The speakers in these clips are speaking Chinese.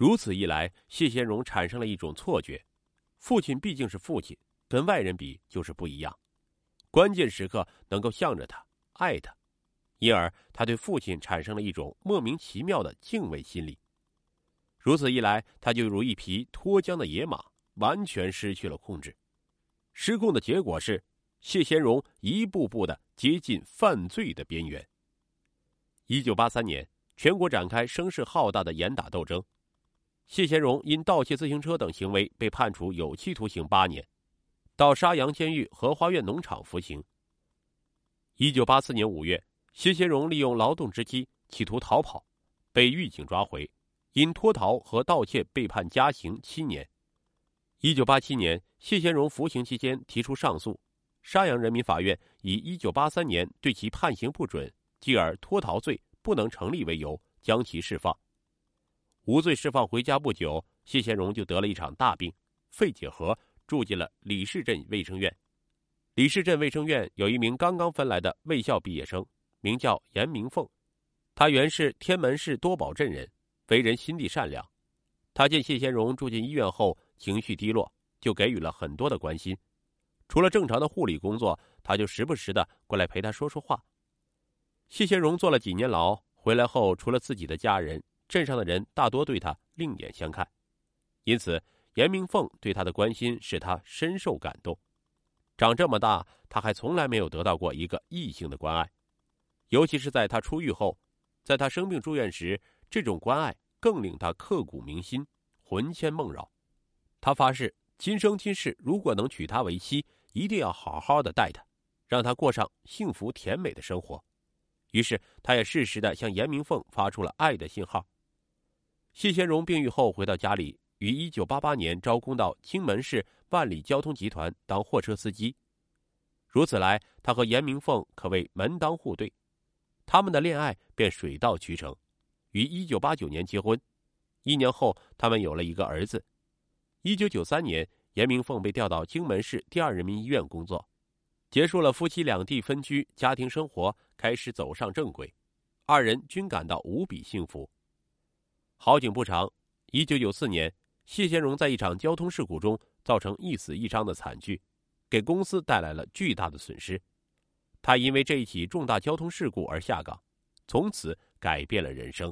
如此一来，谢先荣产生了一种错觉：父亲毕竟是父亲，跟外人比就是不一样，关键时刻能够向着他，爱他，因而他对父亲产生了一种莫名其妙的敬畏心理。如此一来，他就如一匹脱缰的野马，完全失去了控制。失控的结果是，谢贤荣一步步的接近犯罪的边缘。一九八三年，全国展开声势浩大的严打斗争。谢贤荣因盗窃自行车等行为被判处有期徒刑八年，到沙洋监狱荷花苑农场服刑。一九八四年五月，谢贤荣利用劳动之机企图逃跑，被狱警抓回。因脱逃和盗窃被判加刑七年。一九八七年，谢贤荣服刑期间提出上诉，沙洋人民法院以一九八三年对其判刑不准，继而脱逃罪不能成立为由，将其释放。无罪释放回家不久，谢贤荣就得了一场大病，肺结核，住进了李市镇卫生院。李市镇卫生院有一名刚刚分来的卫校毕业生，名叫严明凤，他原是天门市多宝镇人。为人心地善良，他见谢贤荣住进医院后情绪低落，就给予了很多的关心。除了正常的护理工作，他就时不时的过来陪他说说话。谢贤荣坐了几年牢，回来后除了自己的家人，镇上的人大多对他另眼相看，因此严明凤对他的关心使他深受感动。长这么大，他还从来没有得到过一个异性的关爱，尤其是在他出狱后，在他生病住院时。这种关爱更令他刻骨铭心、魂牵梦绕。他发誓，今生今世如果能娶她为妻，一定要好好的待她，让她过上幸福甜美的生活。于是，他也适时的向严明凤发出了爱的信号。谢贤荣病愈后回到家里，于一九八八年招工到荆门市万里交通集团当货车司机。如此来，他和严明凤可谓门当户对，他们的恋爱便水到渠成。于一九八九年结婚，一年后他们有了一个儿子。一九九三年，严明凤被调到荆门市第二人民医院工作，结束了夫妻两地分居，家庭生活开始走上正轨，二人均感到无比幸福。好景不长，一九九四年，谢贤荣在一场交通事故中造成一死一伤的惨剧，给公司带来了巨大的损失。他因为这一起重大交通事故而下岗，从此。改变了人生。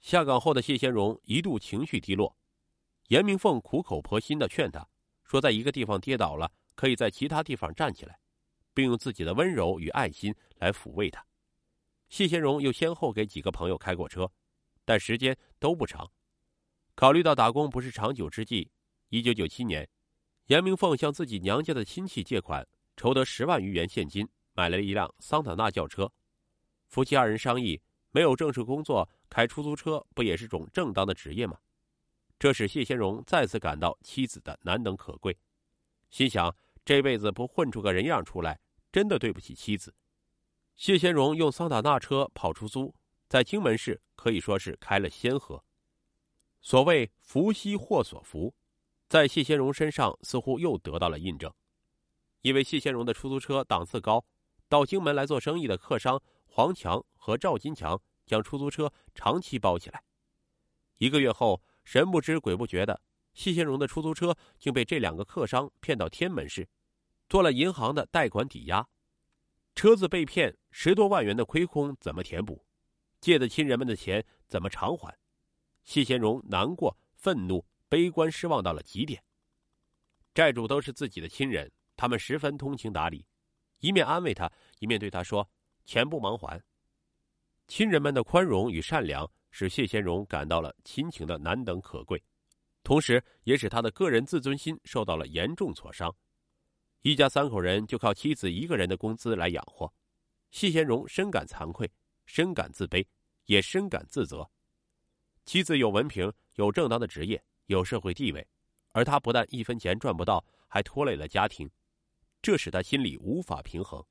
下岗后的谢贤荣一度情绪低落，严明凤苦口婆心的劝他，说在一个地方跌倒了，可以在其他地方站起来，并用自己的温柔与爱心来抚慰他。谢贤荣又先后给几个朋友开过车，但时间都不长。考虑到打工不是长久之计，一九九七年，严明凤向自己娘家的亲戚借款，筹得十万余元现金，买了一辆桑塔纳轿车。夫妻二人商议，没有正式工作，开出租车不也是种正当的职业吗？这使谢先荣再次感到妻子的难能可贵，心想这辈子不混出个人样出来，真的对不起妻子。谢先荣用桑塔纳车跑出租，在荆门市可以说是开了先河。所谓福兮祸所伏，在谢先荣身上似乎又得到了印证，因为谢先荣的出租车档次高，到荆门来做生意的客商。黄强和赵金强将出租车长期包起来。一个月后，神不知鬼不觉的，谢先荣的出租车竟被这两个客商骗到天门市，做了银行的贷款抵押。车子被骗，十多万元的亏空怎么填补？借的亲人们的钱怎么偿还？谢先荣难过、愤怒、悲观、失望到了极点。债主都是自己的亲人，他们十分通情达理，一面安慰他，一面对他说。钱不忙还，亲人们的宽容与善良使谢贤荣感到了亲情的难能可贵，同时也使他的个人自尊心受到了严重挫伤。一家三口人就靠妻子一个人的工资来养活，谢贤荣深感惭愧，深感自卑，也深感自责。妻子有文凭，有正当的职业，有社会地位，而他不但一分钱赚不到，还拖累了家庭，这使他心里无法平衡。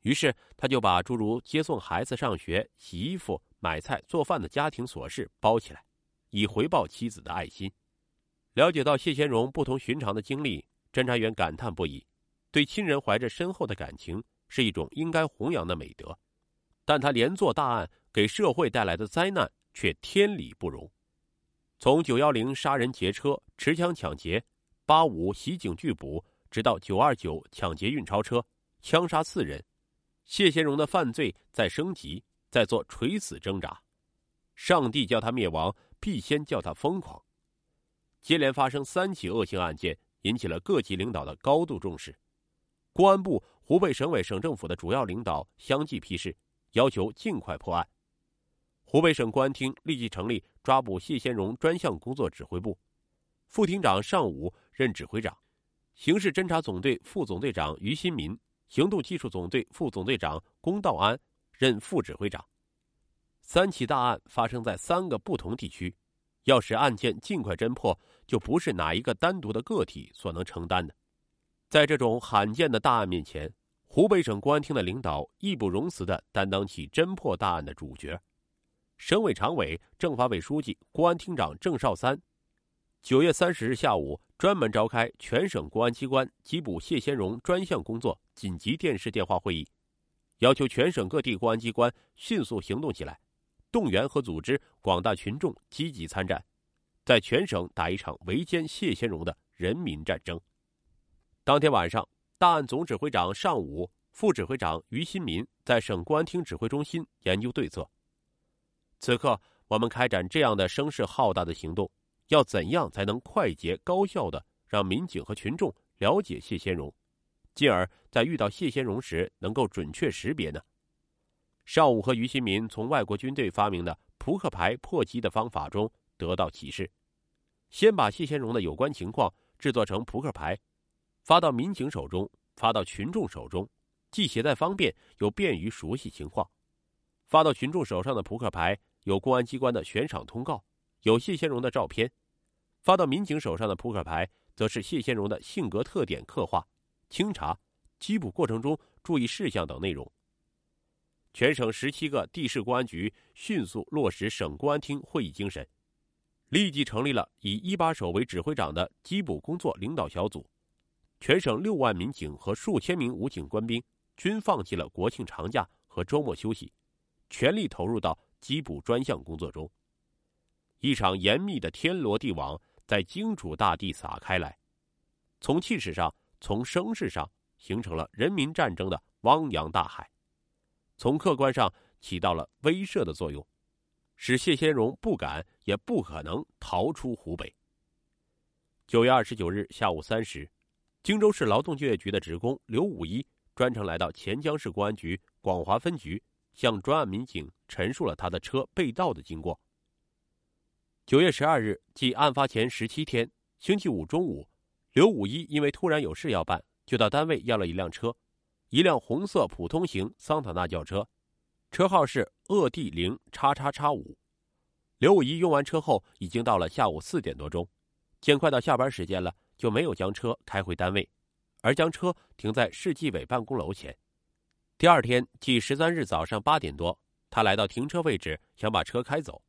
于是，他就把诸如接送孩子上学、洗衣服、买菜、做饭的家庭琐事包起来，以回报妻子的爱心。了解到谢贤荣不同寻常的经历，侦查员感叹不已：对亲人怀着深厚的感情是一种应该弘扬的美德，但他连做大案，给社会带来的灾难却天理不容。从九幺零杀人劫车、持枪抢劫，八五袭警拒捕，直到九二九抢劫运钞车、枪杀四人，谢先荣的犯罪在升级，在做垂死挣扎。上帝叫他灭亡，必先叫他疯狂。接连发生三起恶性案件，引起了各级领导的高度重视。公安部、湖北省委、省政府的主要领导相继批示，要求尽快破案。湖北省公安厅立即成立抓捕谢先荣专项工作指挥部，副厅长尚武任指挥长，刑事侦查总队副总队长于新民、行动技术总队副总队长龚道安任副指挥长。三起大案发生在三个不同地区，要使案件尽快侦破，就不是哪一个单独的个体所能承担的。在这种罕见的大案面前，湖北省公安厅的领导义不容辞地担当起侦破大案的主角。省委常委、政法委书记、公安厅长郑少三，九月三十日下午专门召开全省公安机关缉捕谢先荣专项工作紧急电视电话会议，要求全省各地公安机关迅速行动起来，动员和组织广大群众积极参战，在全省打一场围歼谢先荣的人民战争。当天晚上，大案总指挥长尚武、副指挥长于新民在省公安厅指挥中心研究对策。此刻，我们开展这样的声势浩大的行动，要怎样才能快捷高效的让民警和群众了解谢先荣，进而，在遇到谢先荣时能够准确识别呢？尚武和于新民从外国军队发明的扑克牌破击的方法中得到启示，先把谢先荣的有关情况制作成扑克牌。发到民警手中，发到群众手中，既携带方便，又便于熟悉情况。发到群众手上的扑克牌有公安机关的悬赏通告，有谢先荣的照片；发到民警手上的扑克牌，则是谢先荣的性格特点刻画、清查、缉捕过程中注意事项等内容。全省十七个地市公安局迅速落实省公安厅会议精神，立即成立了以一把手为指挥长的缉捕工作领导小组。全省六万民警和数千名武警官兵均放弃了国庆长假和周末休息，全力投入到缉捕专项工作中。一场严密的天罗地网在荆楚大地撒开来，从气势上、从声势上形成了人民战争的汪洋大海，从客观上起到了威慑的作用，使谢先荣不敢也不可能逃出湖北。九月二十九日下午三时。荆州市劳动就业局的职工刘五一专程来到潜江市公安局广华分局，向专案民警陈述了他的车被盗的经过。九月十二日，即案发前十七天，星期五中午，刘五一因为突然有事要办，就到单位要了一辆车，一辆红色普通型桑塔纳轿车，车号是鄂 D 零叉叉叉五。刘五一用完车后，已经到了下午四点多钟，见快到下班时间了。就没有将车开回单位，而将车停在市纪委办公楼前。第二天，即十三日早上八点多，他来到停车位置，想把车开走，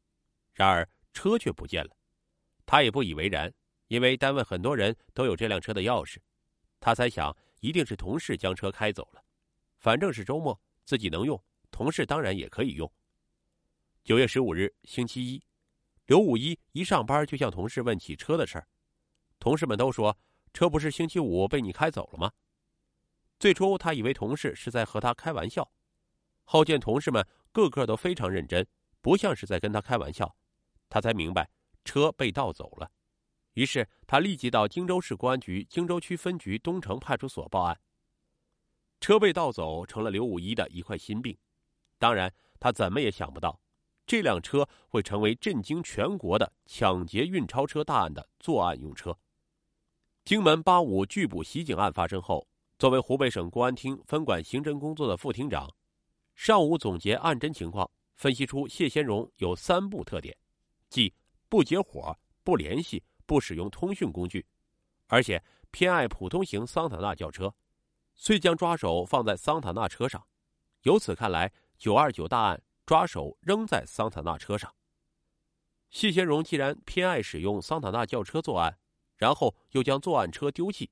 然而车却不见了。他也不以为然，因为单位很多人都有这辆车的钥匙。他猜想，一定是同事将车开走了。反正是周末，自己能用，同事当然也可以用。九月十五日，星期一，刘五一一上班就向同事问起车的事儿。同事们都说，车不是星期五被你开走了吗？最初他以为同事是在和他开玩笑，后见同事们个个都非常认真，不像是在跟他开玩笑，他才明白车被盗走了。于是他立即到荆州市公安局荆州区分局东城派出所报案。车被盗走成了刘五一的一块心病，当然他怎么也想不到。这辆车会成为震惊全国的抢劫运钞车大案的作案用车。荆门八五拒捕袭警案发生后，作为湖北省公安厅分管刑侦工作的副厅长，上午总结案侦情况，分析出谢先荣有三不特点，即不结伙、不联系、不使用通讯工具，而且偏爱普通型桑塔纳轿车，遂将抓手放在桑塔纳车上。由此看来，九二九大案抓手仍在桑塔纳车上。谢先荣既然偏爱使用桑塔纳轿车作案。然后又将作案车丢弃，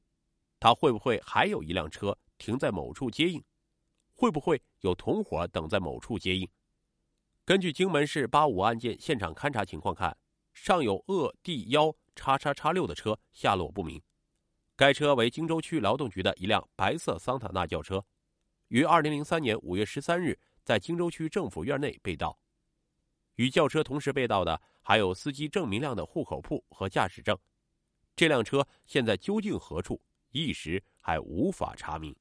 他会不会还有一辆车停在某处接应？会不会有同伙等在某处接应？根据荆门市八五案件现场勘查情况看，上有鄂 D 幺叉叉叉六的车下落不明。该车为荆州区劳动局的一辆白色桑塔纳轿车，于二零零三年五月十三日在荆州区政府院内被盗。与轿车同时被盗的还有司机郑明亮的户口簿和驾驶证。这辆车现在究竟何处，一时还无法查明。